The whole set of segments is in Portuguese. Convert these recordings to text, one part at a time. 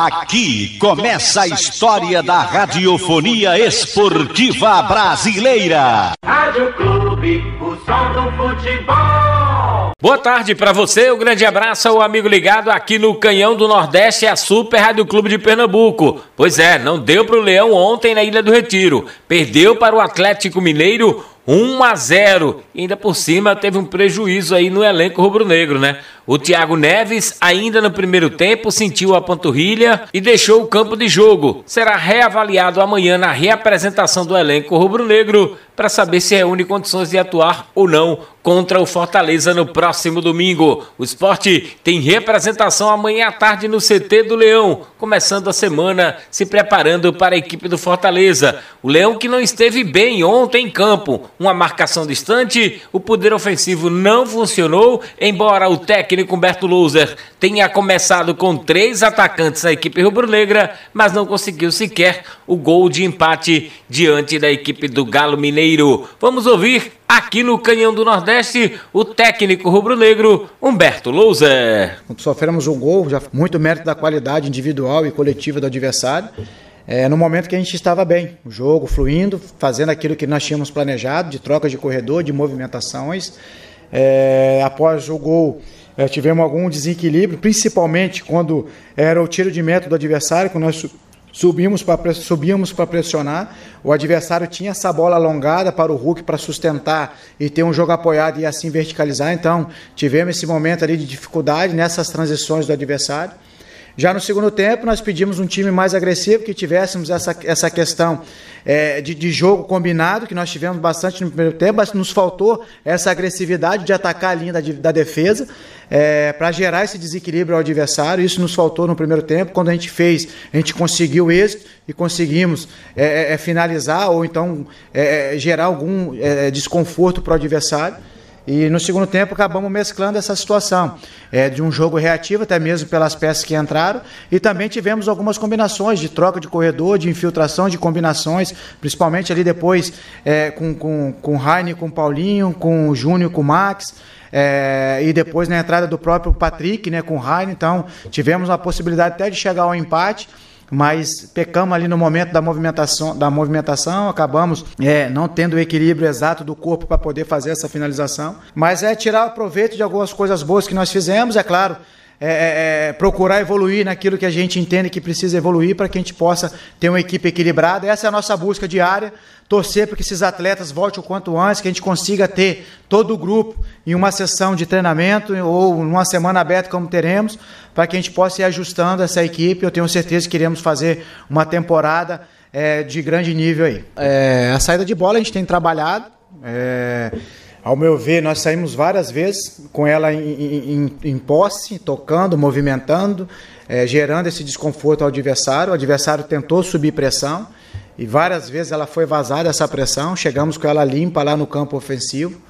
Aqui começa a história da radiofonia esportiva brasileira. Rádio Clube, o som do futebol. Boa tarde para você, um grande abraço ao amigo ligado aqui no Canhão do Nordeste, a Super Rádio Clube de Pernambuco. Pois é, não deu pro Leão ontem na Ilha do Retiro. Perdeu para o Atlético Mineiro 1 a 0. E ainda por cima teve um prejuízo aí no elenco rubro-negro, né? O Thiago Neves, ainda no primeiro tempo, sentiu a panturrilha e deixou o campo de jogo. Será reavaliado amanhã na reapresentação do elenco rubro-negro para saber se reúne condições de atuar ou não contra o Fortaleza no próximo domingo. O esporte tem representação amanhã à tarde no CT do Leão, começando a semana se preparando para a equipe do Fortaleza. O Leão que não esteve bem ontem em campo, uma marcação distante, o poder ofensivo não funcionou, embora o técnico Humberto Loser tenha começado com três atacantes na equipe rubro-negra, mas não conseguiu sequer o gol de empate diante da equipe do Galo Mineiro. Vamos ouvir aqui no Canhão do Nordeste o técnico rubro-negro Humberto Loser. Sofremos um gol, já muito mérito da qualidade individual e coletiva do adversário. É, no momento que a gente estava bem, o jogo fluindo, fazendo aquilo que nós tínhamos planejado, de troca de corredor, de movimentações. É, após o gol, é, tivemos algum desequilíbrio, principalmente quando era o tiro de meta do adversário, quando nós subimos para subíamos para pressionar, o adversário tinha essa bola alongada para o Hulk para sustentar e ter um jogo apoiado e assim verticalizar. Então, tivemos esse momento ali de dificuldade nessas transições do adversário. Já no segundo tempo, nós pedimos um time mais agressivo, que tivéssemos essa, essa questão é, de, de, jogo combinado, que nós tivemos bastante no primeiro tempo, mas nos faltou essa agressividade de atacar a linha da, da defesa é, para gerar esse desequilíbrio ao adversário. Isso nos faltou no primeiro tempo. Quando a gente fez, a gente conseguiu êxito e conseguimos é, é, é finalizar ou então é, gerar algum desconforto para o adversário. E no segundo tempo acabamos mesclando essa situação é, de um jogo reativo, até mesmo pelas peças que entraram, e também tivemos algumas combinações de troca de corredor, de infiltração de combinações, principalmente ali depois é, com, com, com o Heine, com o Paulinho, com o Júnior, com o Max. É, e depois na entrada do próprio Patrick, né, com o Heine, então tivemos a possibilidade até de chegar ao empate mas pecamos ali no momento da movimentação, da movimentação acabamos é, não tendo o equilíbrio exato do corpo para poder fazer essa finalização. Mas é tirar proveito de algumas coisas boas que nós fizemos, é claro. É, é, é, procurar evoluir naquilo que a gente entende que precisa evoluir para que a gente possa ter uma equipe equilibrada. Essa é a nossa busca diária. Torcer para que esses atletas voltem o quanto antes, que a gente consiga ter todo o grupo em uma sessão de treinamento ou numa semana aberta, como teremos, para que a gente possa ir ajustando essa equipe. Eu tenho certeza que queremos fazer uma temporada é, de grande nível aí. É, a saída de bola a gente tem trabalhado. Ao meu ver, nós saímos várias vezes com ela em, em, em posse, tocando, movimentando, é, gerando esse desconforto ao adversário. O adversário tentou subir pressão e várias vezes ela foi vazada essa pressão. Chegamos com ela limpa lá no campo ofensivo.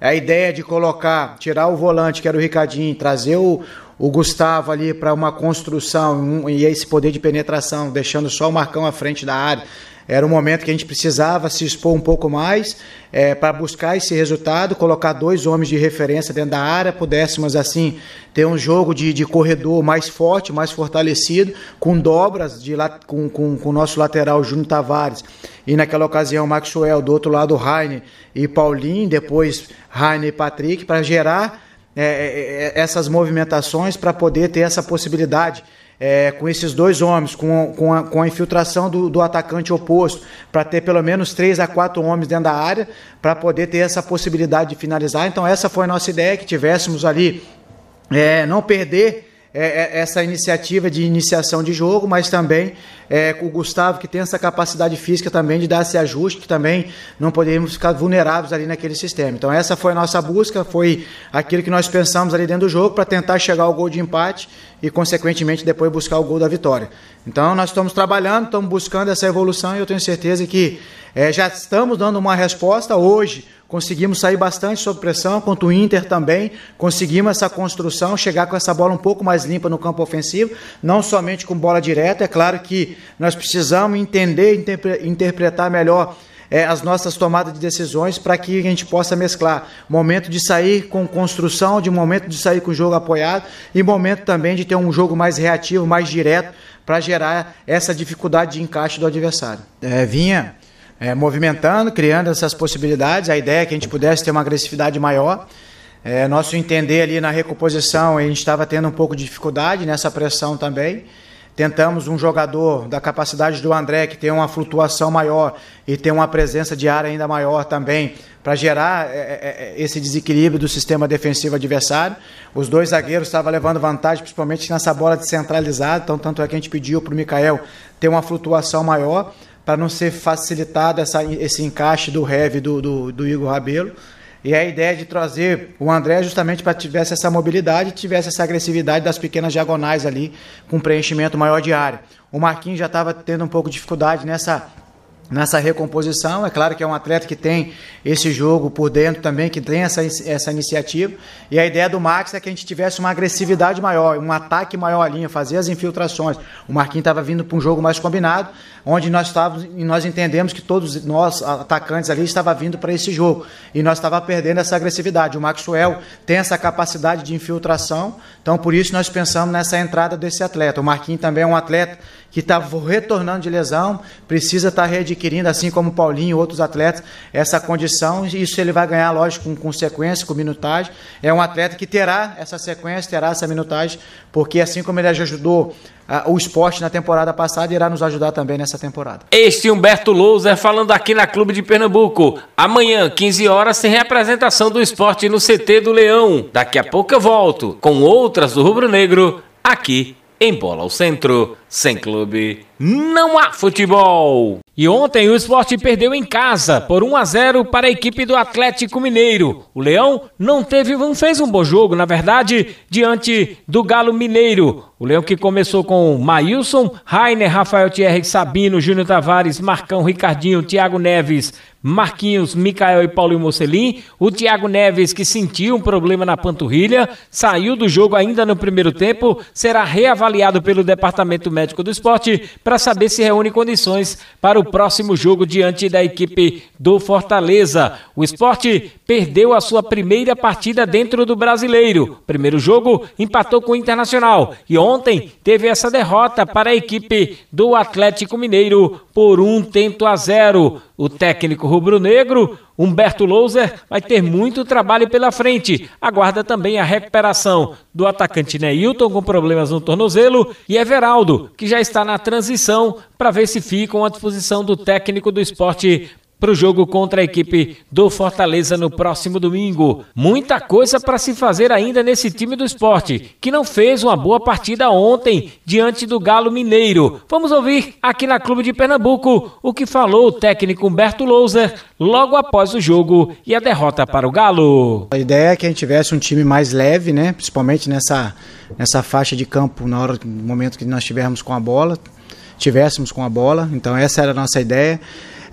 A ideia de colocar, tirar o volante, que era o Ricardinho, trazer o, o Gustavo ali para uma construção um, e esse poder de penetração, deixando só o Marcão à frente da área era um momento que a gente precisava se expor um pouco mais é, para buscar esse resultado, colocar dois homens de referência dentro da área, pudéssemos assim ter um jogo de, de corredor mais forte, mais fortalecido, com dobras de, com, com, com o nosso lateral Júnior Tavares. E naquela ocasião Maxwell, do outro lado Raine e Paulinho, depois Raine e Patrick, para gerar é, é, é, essas movimentações para poder ter essa possibilidade é, com esses dois homens, com, com, a, com a infiltração do, do atacante oposto, para ter pelo menos três a quatro homens dentro da área, para poder ter essa possibilidade de finalizar. Então, essa foi a nossa ideia, que tivéssemos ali, é, não perder é, é, essa iniciativa de iniciação de jogo, mas também é, o Gustavo, que tem essa capacidade física também de dar esse ajuste, que também não poderíamos ficar vulneráveis ali naquele sistema. Então, essa foi a nossa busca, foi aquilo que nós pensamos ali dentro do jogo para tentar chegar ao gol de empate e, consequentemente, depois buscar o gol da vitória. Então, nós estamos trabalhando, estamos buscando essa evolução e eu tenho certeza que é, já estamos dando uma resposta. Hoje conseguimos sair bastante sob pressão, quanto o Inter também, conseguimos essa construção, chegar com essa bola um pouco mais limpa no campo ofensivo, não somente com bola direta, é claro que nós precisamos entender, interpretar melhor é, as nossas tomadas de decisões para que a gente possa mesclar momento de sair com construção, de momento de sair com o jogo apoiado e momento também de ter um jogo mais reativo, mais direto para gerar essa dificuldade de encaixe do adversário. É, vinha é, movimentando, criando essas possibilidades. A ideia é que a gente pudesse ter uma agressividade maior. É, nosso entender ali na recomposição, a gente estava tendo um pouco de dificuldade nessa pressão também. Tentamos um jogador da capacidade do André, que tem uma flutuação maior e tem uma presença de área ainda maior também, para gerar é, é, é, esse desequilíbrio do sistema defensivo adversário. Os dois zagueiros estavam levando vantagem, principalmente nessa bola descentralizada, então tanto é que a gente pediu para o Mikael ter uma flutuação maior, para não ser facilitado essa, esse encaixe do heavy do, do, do Igor Rabelo. E a ideia de trazer o André justamente para tivesse essa mobilidade, tivesse essa agressividade das pequenas diagonais ali, com preenchimento maior de área. O Marquinhos já estava tendo um pouco de dificuldade nessa nessa recomposição. É claro que é um atleta que tem esse jogo por dentro também, que tem essa, essa iniciativa. E a ideia do Max é que a gente tivesse uma agressividade maior, um ataque maior à linha, fazer as infiltrações. O Marquinhos estava vindo para um jogo mais combinado, onde nós estávamos e nós entendemos que todos nós atacantes ali estava vindo para esse jogo e nós estava perdendo essa agressividade. O Maxwell tem essa capacidade de infiltração, então por isso nós pensamos nessa entrada desse atleta. O Marquinhos também é um atleta que está retornando de lesão, precisa estar tá readquirindo, assim como Paulinho e outros atletas, essa condição. Isso ele vai ganhar, lógico, com, com sequência, com minutagem. É um atleta que terá essa sequência, terá essa minutagem, porque assim como ele ajudou uh, o esporte na temporada passada, irá nos ajudar também nessa temporada. Este Humberto Louser falando aqui na Clube de Pernambuco. Amanhã, 15 horas, tem representação do esporte no CT do Leão. Daqui a pouco eu volto com outras do Rubro Negro aqui em Bola ao Centro, sem clube, não há futebol. E ontem o esporte perdeu em casa por 1 a 0 para a equipe do Atlético Mineiro. O Leão não teve, não fez um bom jogo, na verdade, diante do Galo Mineiro. O Leão que começou com Maílson, Rainer, Rafael Thierry, Sabino, Júnior Tavares, Marcão, Ricardinho, Thiago Neves, Marquinhos, Mikael e Paulinho Mocelin. O Thiago Neves, que sentiu um problema na panturrilha, saiu do jogo ainda no primeiro tempo, será reavaliado pelo Departamento Médico do Esporte para saber se reúne condições para o próximo jogo diante da equipe do Fortaleza. O esporte perdeu a sua primeira partida dentro do brasileiro. Primeiro jogo empatou com o Internacional e ontem teve essa derrota para a equipe do Atlético Mineiro por um tento a zero. O técnico rubro-negro, Humberto Louser, vai ter muito trabalho pela frente. Aguarda também a recuperação do atacante Neilton com problemas no tornozelo e Everaldo, que já está na transição para ver se ficam à disposição do técnico do esporte para o jogo contra a equipe do Fortaleza no próximo domingo. Muita coisa para se fazer ainda nesse time do esporte, que não fez uma boa partida ontem diante do Galo Mineiro. Vamos ouvir aqui na Clube de Pernambuco o que falou o técnico Humberto Louser logo após o jogo e a derrota para o Galo. A ideia é que a gente tivesse um time mais leve, né? principalmente nessa, nessa faixa de campo, na hora, no momento que nós estivermos com a bola, tivéssemos com a bola. Então essa era a nossa ideia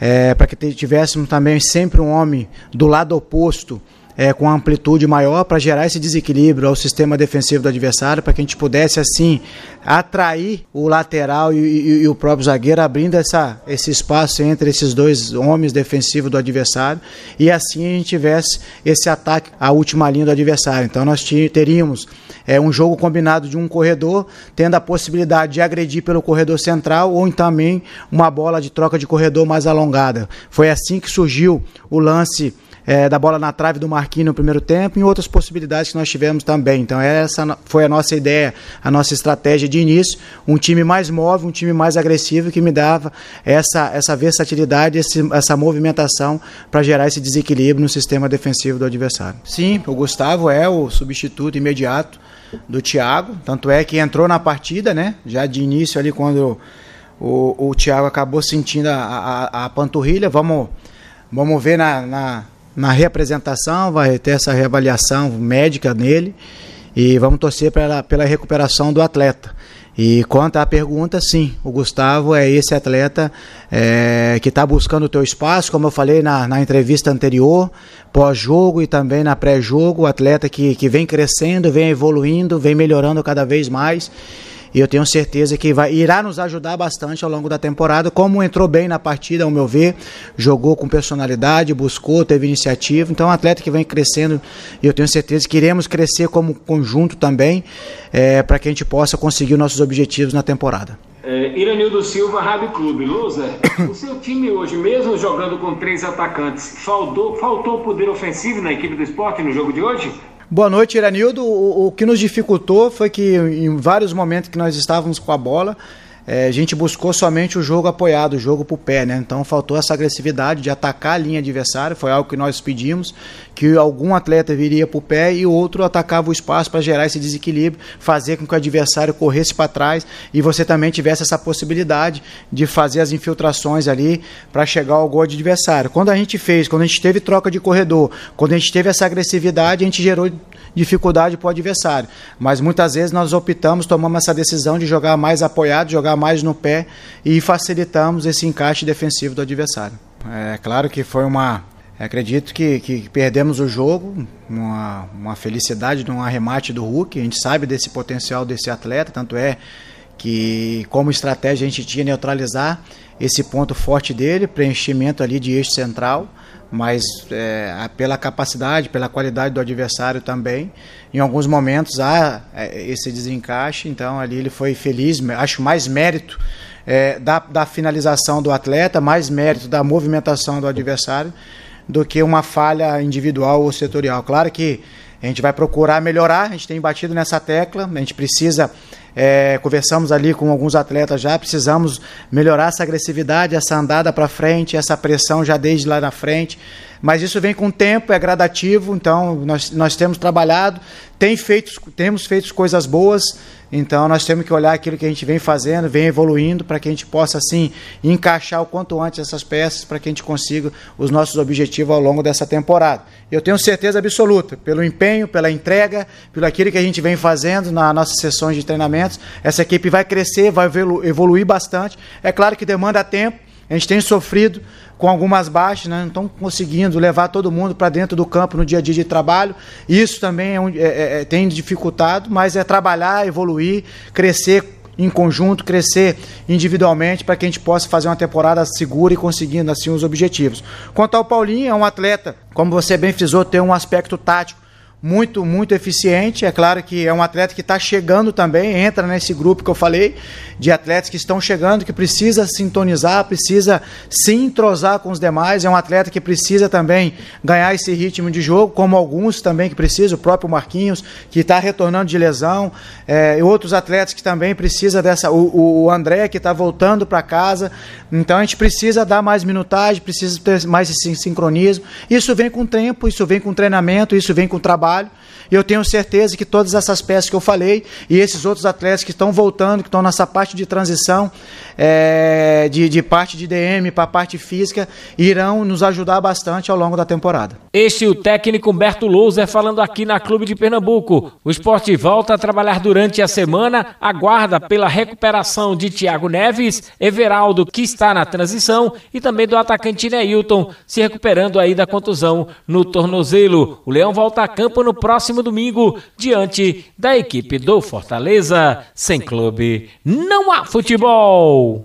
é, para que tivéssemos também sempre um homem do lado oposto é, com amplitude maior para gerar esse desequilíbrio ao sistema defensivo do adversário, para que a gente pudesse assim atrair o lateral e, e, e, o próprio zagueiro, abrindo essa, esse espaço entre esses dois homens defensivos do adversário e assim a gente tivesse esse ataque à última linha do adversário. Então nós teríamos é, um jogo combinado de um corredor, tendo a possibilidade de agredir pelo corredor central ou também uma bola de troca de corredor mais alongada. Foi assim que surgiu o lance é, da bola na trave do Marquinhos no primeiro tempo e outras possibilidades que nós tivemos também. Então, essa foi a nossa ideia, a nossa estratégia de início. Um time mais móvel, um time mais agressivo que me dava essa, essa versatilidade, esse, essa movimentação para gerar esse desequilíbrio no sistema defensivo do adversário. Sim, o Gustavo é o substituto imediato do Thiago, tanto é que entrou na partida, né? Já de início ali quando o, o Thiago acabou sentindo a, a, a panturrilha. Vamos, vamos ver na, na, na reapresentação, vai ter essa reavaliação médica nele e vamos torcer pela, pela recuperação do atleta. E quanto à pergunta, sim, o Gustavo é esse atleta é, que está buscando o teu espaço, como eu falei na, na entrevista anterior, pós-jogo e também na pré-jogo, o atleta que, que vem crescendo, vem evoluindo, vem melhorando cada vez mais e eu tenho certeza que vai, irá nos ajudar bastante ao longo da temporada, como entrou bem na partida, ao meu ver, jogou com personalidade, buscou, teve iniciativa, então é um atleta que vem crescendo e eu tenho certeza que iremos crescer como conjunto também, é, para que a gente possa conseguir os nossos objetivos na temporada. É, Iranildo Silva, Rádio Clube. Luzer, o seu time hoje, mesmo jogando com três atacantes, faltou, faltou poder ofensivo na equipe do esporte no jogo de hoje? Boa noite, Iranildo. O, o que nos dificultou foi que em vários momentos que nós estávamos com a bola, é, a gente buscou somente o jogo apoiado, o jogo para o pé, né? Então faltou essa agressividade de atacar a linha adversária, foi algo que nós pedimos, que algum atleta viria para o pé e o outro atacava o espaço para gerar esse desequilíbrio, fazer com que o adversário corresse para trás e você também tivesse essa possibilidade de fazer as infiltrações ali para chegar ao gol do adversário. Quando a gente fez, quando a gente teve troca de corredor, quando a gente teve essa agressividade, a gente gerou dificuldade para o adversário. Mas muitas vezes nós optamos, tomamos essa decisão de jogar mais apoiado, jogar mais no pé e facilitamos esse encaixe defensivo do adversário. É claro que foi uma. Acredito que, que perdemos o jogo, uma, uma felicidade de um arremate do Hulk. A gente sabe desse potencial desse atleta, tanto é que, como estratégia, a gente tinha neutralizar esse ponto forte dele, preenchimento ali de eixo central mas é, pela capacidade, pela qualidade do adversário também. Em alguns momentos há é, esse desencaixe, então ali ele foi feliz, acho mais mérito é, da, da finalização do atleta, mais mérito da movimentação do adversário do que uma falha individual ou setorial. Claro que a gente vai procurar melhorar, a gente tem batido nessa tecla, a gente precisa é, conversamos ali com alguns atletas já, precisamos melhorar essa agressividade, essa andada para frente, essa pressão já desde lá na frente. Mas isso vem com o tempo, é gradativo, então nós, nós temos trabalhado, tem feito, temos feito coisas boas, então nós temos que olhar aquilo que a gente vem fazendo, vem evoluindo, para que a gente possa, assim, encaixar o quanto antes essas peças, para que a gente consiga os nossos objetivos ao longo dessa temporada. Eu tenho certeza absoluta, pelo empenho, pela entrega, pelo aquilo que a gente vem fazendo nas nossas sessões de essa equipe vai crescer, vai evoluir bastante. É claro que demanda tempo, a gente tem sofrido com algumas baixas, né? não estão conseguindo levar todo mundo para dentro do campo no dia a dia de trabalho. Isso também é, é, é, é, tem dificultado, mas é trabalhar, evoluir, crescer em conjunto, crescer individualmente para que a gente possa fazer uma temporada segura e conseguindo assim os objetivos. Quanto ao Paulinho, é um atleta, como você bem frisou, tem um aspecto tático muito, muito eficiente. É claro que é um atleta que está chegando também, entra nesse grupo que eu falei, de atletas que estão chegando, que precisa sintonizar, precisa se entrosar com os demais. É um atleta que precisa também ganhar esse ritmo de jogo, como alguns também que precisam, o próprio Marquinhos, que está retornando de lesão, é, outros atletas que também precisa dessa. O, o André, que está voltando para casa. Então a gente precisa dar mais minutagem, precisa ter mais esse sincronismo. Isso vem com tempo, isso vem com treinamento, isso vem com trabalho trabalho. E eu tenho certeza que todas essas peças que eu falei e esses outros atletas que estão voltando, que estão nessa parte de transição, é, de, de parte de DM para parte física, irão nos ajudar bastante ao longo da temporada. Este é o técnico Humberto Louser falando aqui na Clube de Pernambuco. O esporte volta a trabalhar durante a semana, aguarda pela recuperação de Thiago Neves, Everaldo, que está na transição, e também do atacante Neilton, se recuperando aí da contusão no tornozelo. O Leão volta a campo no próximo domingo, diante da equipe do Fortaleza. Sem clube, não há futebol.